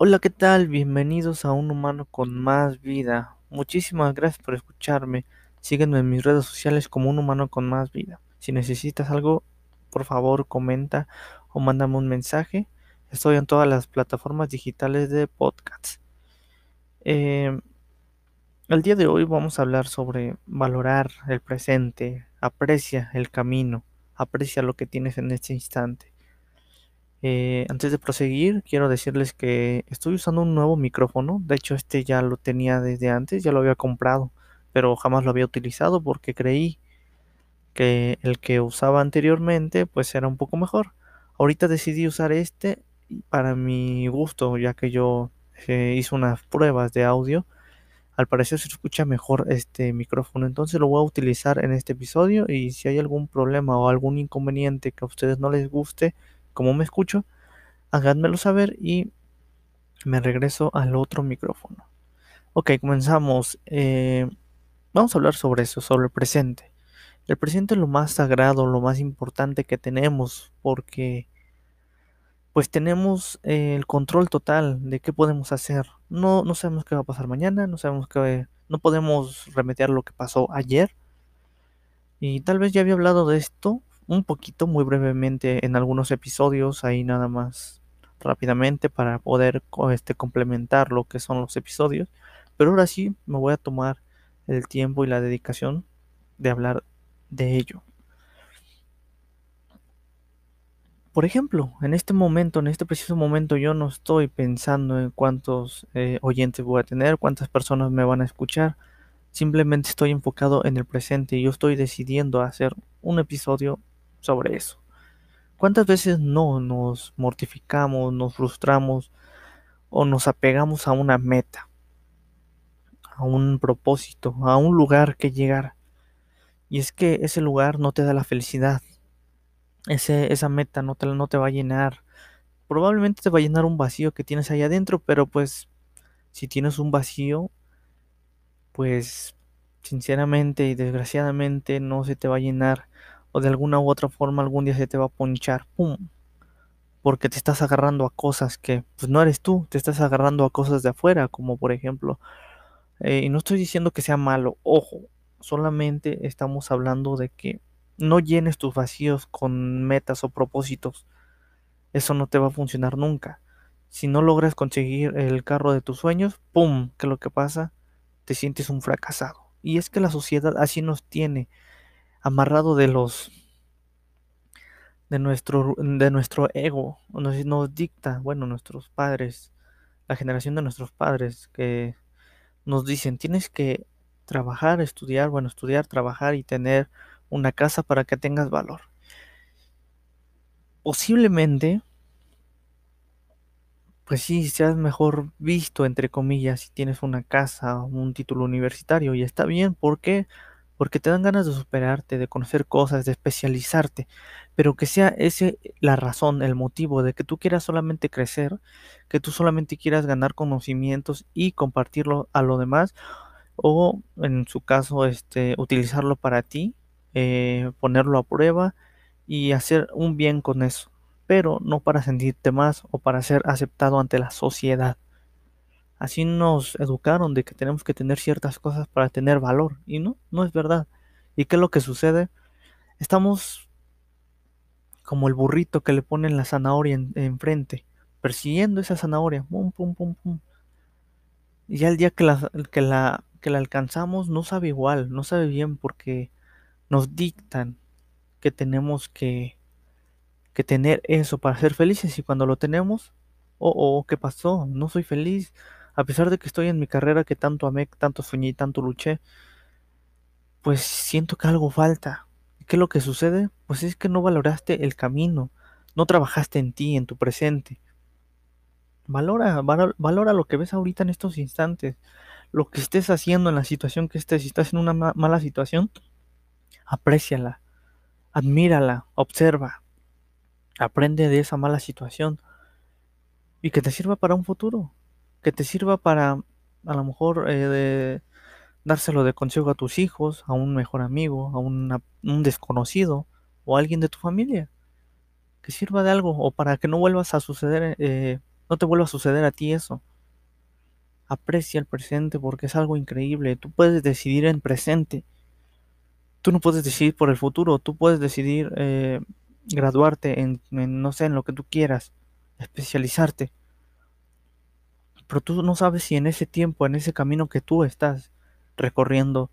Hola, ¿qué tal? Bienvenidos a Un Humano con Más Vida. Muchísimas gracias por escucharme. Sígueme en mis redes sociales como Un Humano con Más Vida. Si necesitas algo, por favor comenta o mándame un mensaje. Estoy en todas las plataformas digitales de podcast. Eh, el día de hoy vamos a hablar sobre valorar el presente, aprecia el camino, aprecia lo que tienes en este instante. Eh, antes de proseguir, quiero decirles que estoy usando un nuevo micrófono. De hecho, este ya lo tenía desde antes, ya lo había comprado, pero jamás lo había utilizado porque creí que el que usaba anteriormente pues era un poco mejor. Ahorita decidí usar este para mi gusto, ya que yo eh, hice unas pruebas de audio. Al parecer se escucha mejor este micrófono, entonces lo voy a utilizar en este episodio y si hay algún problema o algún inconveniente que a ustedes no les guste, como me escucho, háganmelo saber y me regreso al otro micrófono. Ok, comenzamos. Eh, vamos a hablar sobre eso, sobre el presente. El presente es lo más sagrado, lo más importante que tenemos, porque pues tenemos eh, el control total de qué podemos hacer. No, no sabemos qué va a pasar mañana, no sabemos qué, no podemos remediar lo que pasó ayer. Y tal vez ya había hablado de esto un poquito, muy brevemente, en algunos episodios, ahí nada más rápidamente para poder este, complementar lo que son los episodios. Pero ahora sí me voy a tomar el tiempo y la dedicación de hablar de ello. Por ejemplo, en este momento, en este preciso momento, yo no estoy pensando en cuántos eh, oyentes voy a tener, cuántas personas me van a escuchar. Simplemente estoy enfocado en el presente y yo estoy decidiendo hacer un episodio sobre eso. ¿Cuántas veces no nos mortificamos, nos frustramos o nos apegamos a una meta, a un propósito, a un lugar que llegar? Y es que ese lugar no te da la felicidad. Ese, esa meta no te, no te va a llenar. Probablemente te va a llenar un vacío que tienes ahí adentro, pero pues si tienes un vacío, pues sinceramente y desgraciadamente no se te va a llenar o de alguna u otra forma algún día se te va a ponchar, ¡pum! Porque te estás agarrando a cosas que pues no eres tú, te estás agarrando a cosas de afuera, como por ejemplo, eh, y no estoy diciendo que sea malo, ojo, solamente estamos hablando de que no llenes tus vacíos con metas o propósitos, eso no te va a funcionar nunca. Si no logras conseguir el carro de tus sueños, ¡pum! ¿Qué es lo que pasa? Te sientes un fracasado. Y es que la sociedad así nos tiene amarrado de los de nuestro de nuestro ego nos, nos dicta bueno nuestros padres la generación de nuestros padres que nos dicen tienes que trabajar estudiar bueno estudiar trabajar y tener una casa para que tengas valor posiblemente pues sí seas mejor visto entre comillas si tienes una casa un título universitario y está bien porque porque te dan ganas de superarte, de conocer cosas, de especializarte, pero que sea ese la razón, el motivo de que tú quieras solamente crecer, que tú solamente quieras ganar conocimientos y compartirlo a lo demás, o en su caso, este, utilizarlo para ti, eh, ponerlo a prueba y hacer un bien con eso, pero no para sentirte más o para ser aceptado ante la sociedad. Así nos educaron de que tenemos que tener ciertas cosas para tener valor. Y no, no es verdad. ¿Y qué es lo que sucede? Estamos como el burrito que le ponen la zanahoria enfrente, persiguiendo esa zanahoria. Pum, pum, pum, pum. Y ya el día que la, que, la, que la alcanzamos no sabe igual, no sabe bien porque nos dictan que tenemos que, que tener eso para ser felices y cuando lo tenemos, oh, oh, ¿qué pasó? No soy feliz a pesar de que estoy en mi carrera que tanto amé, tanto soñé tanto luché, pues siento que algo falta. ¿Qué es lo que sucede? Pues es que no valoraste el camino, no trabajaste en ti, en tu presente. Valora, valora lo que ves ahorita en estos instantes, lo que estés haciendo en la situación que estés. Si estás en una mala situación, apréciala, admírala, observa, aprende de esa mala situación y que te sirva para un futuro que te sirva para a lo mejor eh, dárselo de consejo a tus hijos, a un mejor amigo, a un desconocido o a alguien de tu familia. Que sirva de algo o para que no vuelvas a suceder, eh, No te vuelva a suceder a ti eso. Aprecia el presente porque es algo increíble. Tú puedes decidir en presente. Tú no puedes decidir por el futuro. Tú puedes decidir eh, graduarte en, en, no sé, en lo que tú quieras. Especializarte. Pero tú no sabes si en ese tiempo, en ese camino que tú estás recorriendo,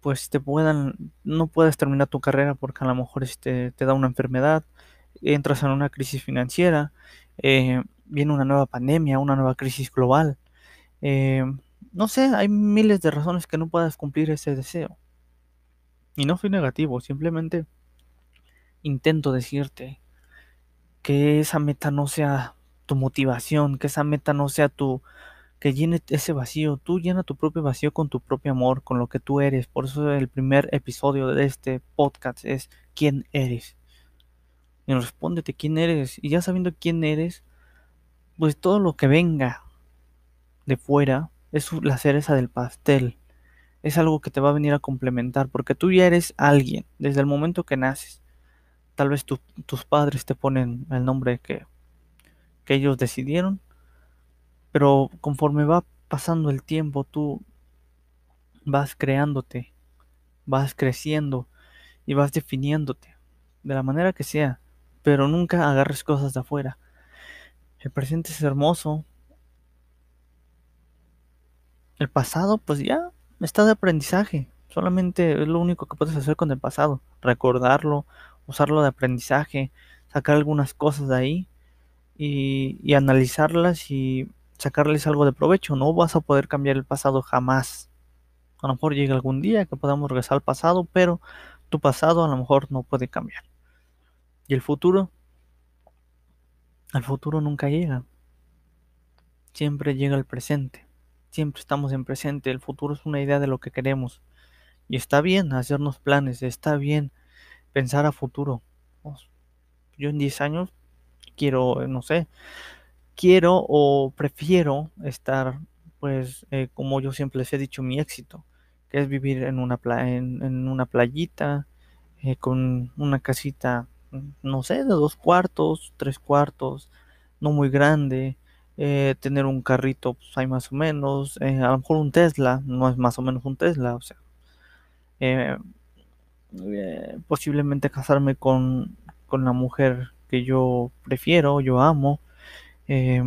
pues te puedan, no puedes terminar tu carrera porque a lo mejor este, te da una enfermedad, entras en una crisis financiera, eh, viene una nueva pandemia, una nueva crisis global. Eh, no sé, hay miles de razones que no puedas cumplir ese deseo. Y no soy negativo, simplemente intento decirte que esa meta no sea tu motivación, que esa meta no sea tu, que llene ese vacío. Tú llena tu propio vacío con tu propio amor, con lo que tú eres. Por eso el primer episodio de este podcast es ¿quién eres? Y respóndete quién eres. Y ya sabiendo quién eres, pues todo lo que venga de fuera es la cereza del pastel. Es algo que te va a venir a complementar, porque tú ya eres alguien desde el momento que naces. Tal vez tu, tus padres te ponen el nombre que que ellos decidieron, pero conforme va pasando el tiempo, tú vas creándote, vas creciendo y vas definiéndote, de la manera que sea, pero nunca agarres cosas de afuera. El presente es hermoso. El pasado, pues ya está de aprendizaje. Solamente es lo único que puedes hacer con el pasado. Recordarlo, usarlo de aprendizaje, sacar algunas cosas de ahí y, analizarlas y sacarles algo de provecho. No vas a poder cambiar el pasado jamás. A lo mejor llega algún día que podamos regresar al pasado, pero tu pasado a lo mejor no puede cambiar. ¿Y el futuro? El futuro nunca llega. Siempre llega el presente. Siempre estamos en presente. El futuro es una idea de lo que queremos. Y está bien hacernos planes. Está bien pensar a futuro. Yo en 10 años quiero, no sé, quiero o prefiero estar, pues, eh, como yo siempre les he dicho, mi éxito, que es vivir en una, en, una playita, eh, con una casita, no sé, de dos cuartos, tres cuartos, no muy grande, eh, tener un carrito, pues hay más o menos, a lo mejor un Tesla, no es más o menos un Tesla, o sea, posiblemente casarme con, con la mujer que yo prefiero, yo amo. Eh,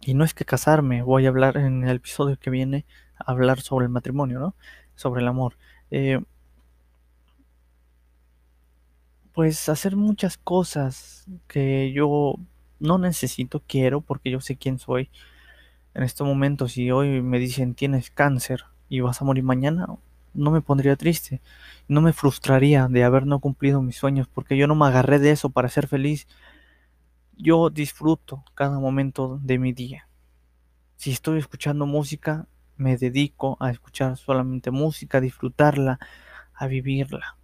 y no es que casarme, voy a hablar en el episodio que viene, hablar sobre el matrimonio, ¿no? Sobre el amor. Eh, pues hacer muchas cosas que yo no necesito, quiero, porque yo sé quién soy. En este momento, si hoy me dicen tienes cáncer y vas a morir mañana, no me pondría triste, no me frustraría de haber no cumplido mis sueños, porque yo no me agarré de eso para ser feliz. Yo disfruto cada momento de mi día. Si estoy escuchando música, me dedico a escuchar solamente música, a disfrutarla, a vivirla.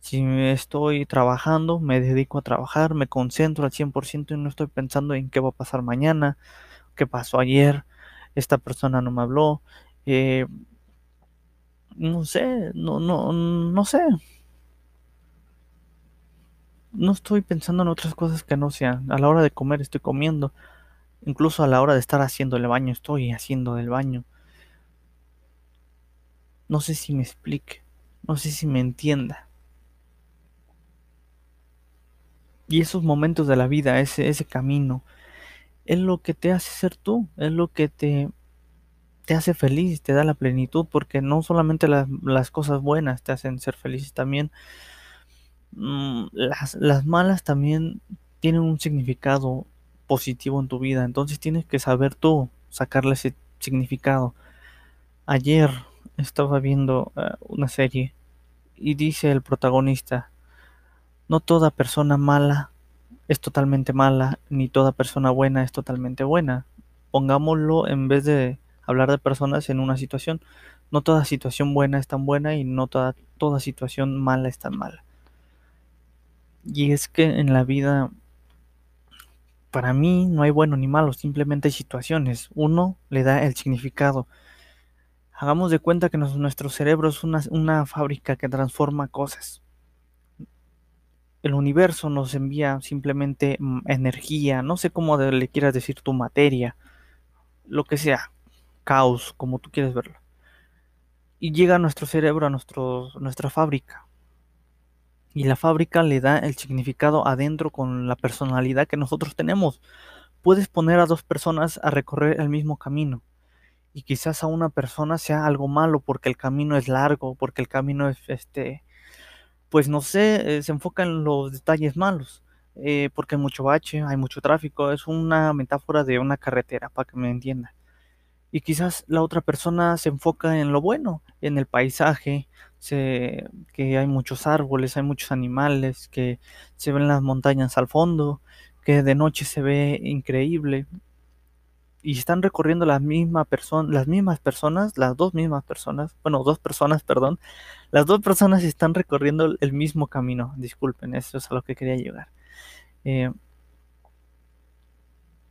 Si estoy trabajando, me dedico a trabajar, me concentro al 100% y no estoy pensando en qué va a pasar mañana, qué pasó ayer, esta persona no me habló, eh, no sé, no, no, no sé. No estoy pensando en otras cosas que no sean. A la hora de comer estoy comiendo. Incluso a la hora de estar haciendo el baño estoy haciendo el baño. No sé si me explique. No sé si me entienda. Y esos momentos de la vida, ese, ese camino, es lo que te hace ser tú. Es lo que te te hace feliz, te da la plenitud, porque no solamente las cosas buenas te hacen ser feliz, también mm, las, las malas también tienen un significado positivo en tu vida, entonces tienes que saber tú sacarle ese significado. Ayer estaba viendo eh, una serie y dice el protagonista, no toda persona mala es totalmente mala, ni toda persona buena es totalmente buena. Pongámoslo en vez de hablar de personas en una situación. No toda situación buena es tan buena y no toda, toda situación mala es tan mala. Y es que en la vida, para mí, no hay bueno ni malo, simplemente hay situaciones. Uno le da el significado. Hagamos de cuenta que nuestro cerebro es una, una fábrica que transforma cosas. el universo nos envía simplemente energía, no sé cómo le quieras decir tu materia, lo que sea, caos, como tú quieres verlo. Y llega a nuestro cerebro, a nuestra fábrica. Y la fábrica le da el significado adentro con la personalidad que nosotros tenemos. Puedes poner a dos personas a recorrer el mismo camino. Y quizás a una persona sea algo malo porque el camino es largo, porque el camino es este pues no sé, eh, se enfoca en los detalles malos, eh, porque hay mucho bache, hay mucho tráfico, es una metáfora de una carretera, para que me entienda. Y quizás la otra persona se enfoca en lo bueno, en el paisaje, que hay muchos árboles, hay muchos animales, que se ven las montañas al fondo, que de noche se ve increíble. Y están recorriendo la misma persona, las mismas personas, las dos mismas personas, bueno, dos personas, perdón, las dos personas están recorriendo el mismo camino. Disculpen, eso es a lo que quería llegar. Eh,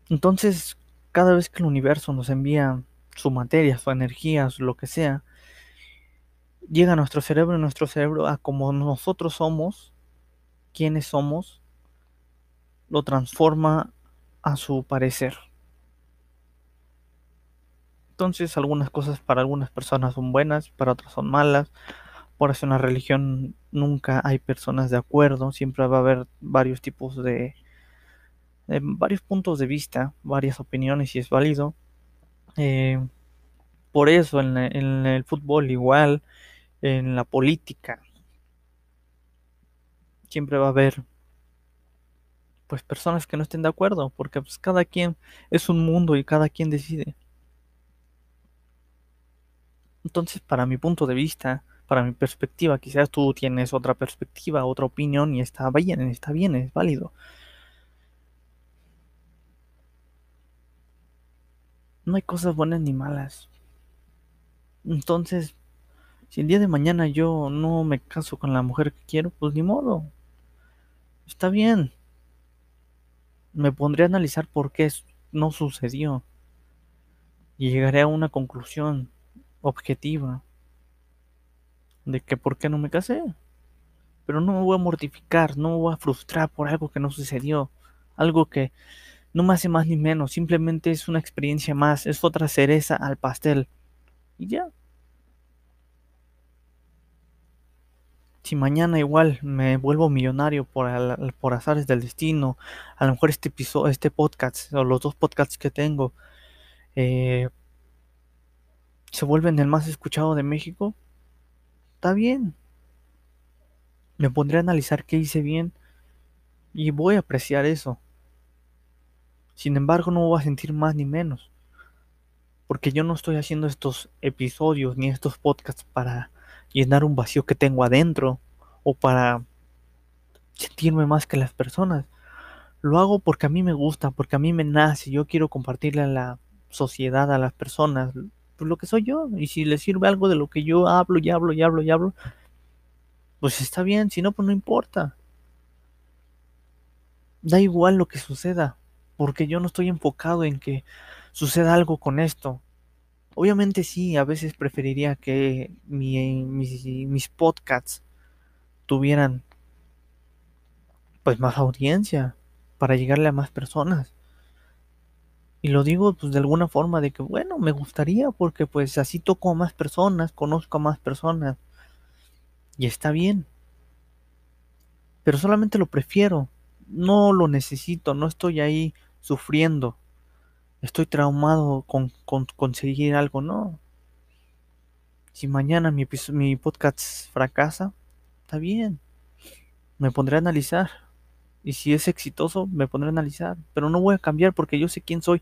entonces, cada vez que el universo nos envía su materia, su energía, lo que sea, llega a nuestro cerebro y nuestro cerebro a como nosotros somos, quienes somos, lo transforma a su parecer. Entonces algunas cosas para algunas personas son buenas, para otras son malas. Por eso en la religión nunca hay personas de acuerdo, siempre va a haber varios tipos de, varios puntos de vista, varias opiniones y es válido. Eh, por eso en, en, el fútbol igual, en la política, siempre va a haber pues personas que no estén de acuerdo, porque pues cada quien es un mundo y cada quien decide. Entonces, para mi punto de vista, para mi perspectiva, quizás tú tienes otra perspectiva, otra opinión y está bien, está bien, es válido. No hay cosas buenas ni malas. Entonces, si el día de mañana yo no me caso con la mujer que quiero, pues ni modo. Está bien. Me pondré a analizar por qué no sucedió. Y llegaré a una conclusión objetiva de que por qué no me casé. Pero no me voy a mortificar, no me voy a frustrar por algo que no sucedió, algo que no me hace más ni menos, simplemente es una experiencia más, es otra cereza al pastel. Y ya. Si mañana igual me vuelvo millonario por, por azares del destino, a lo mejor este episodio, este podcast o los dos podcasts que tengo eh, se vuelven el más escuchado de México, está bien. Me pondré a analizar qué hice bien y voy a apreciar eso. Sin embargo, no voy a sentir más ni menos. Porque yo no estoy haciendo estos episodios ni estos podcasts para llenar un vacío que tengo adentro o para sentirme más que las personas. Lo hago porque a mí me gusta, porque a mí me nace, yo quiero compartirle a la sociedad, a las personas, pues lo que soy yo. Y si le sirve algo de lo que yo hablo y hablo y hablo y hablo, pues está bien, si no, pues no importa. Da igual lo que suceda, porque yo no estoy enfocado en que suceda algo con esto. Obviamente sí, a veces preferiría que mis, mis podcasts tuvieran pues más audiencia para llegarle a más personas. Y lo digo pues de alguna forma de que bueno, me gustaría porque pues así toco a más personas, conozco a más personas. Y está bien. Pero solamente lo prefiero. No lo necesito, no estoy ahí sufriendo. Estoy traumado con, conseguir algo, no. Si mañana mi, mi podcast fracasa, está bien. Me pondré a analizar y si es exitoso, me pondré a analizar. Pero no voy a cambiar porque yo sé quién soy.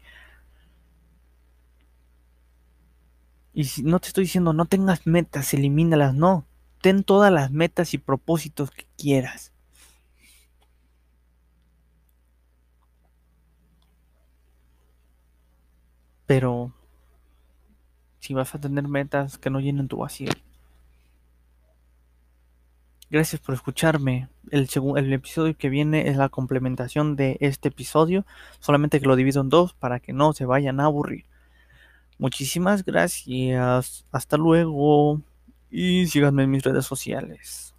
Y si no te estoy diciendo, no tengas metas, elimínalas, no. Ten todas las metas y propósitos que quieras. Pero si vas a tener metas que no llenen tu vacío. Gracias por escucharme. El, el episodio que viene es la complementación de este episodio, solamente que lo divido en dos para que no se vayan a aburrir. Muchísimas gracias, hasta luego y síganme en mis redes sociales.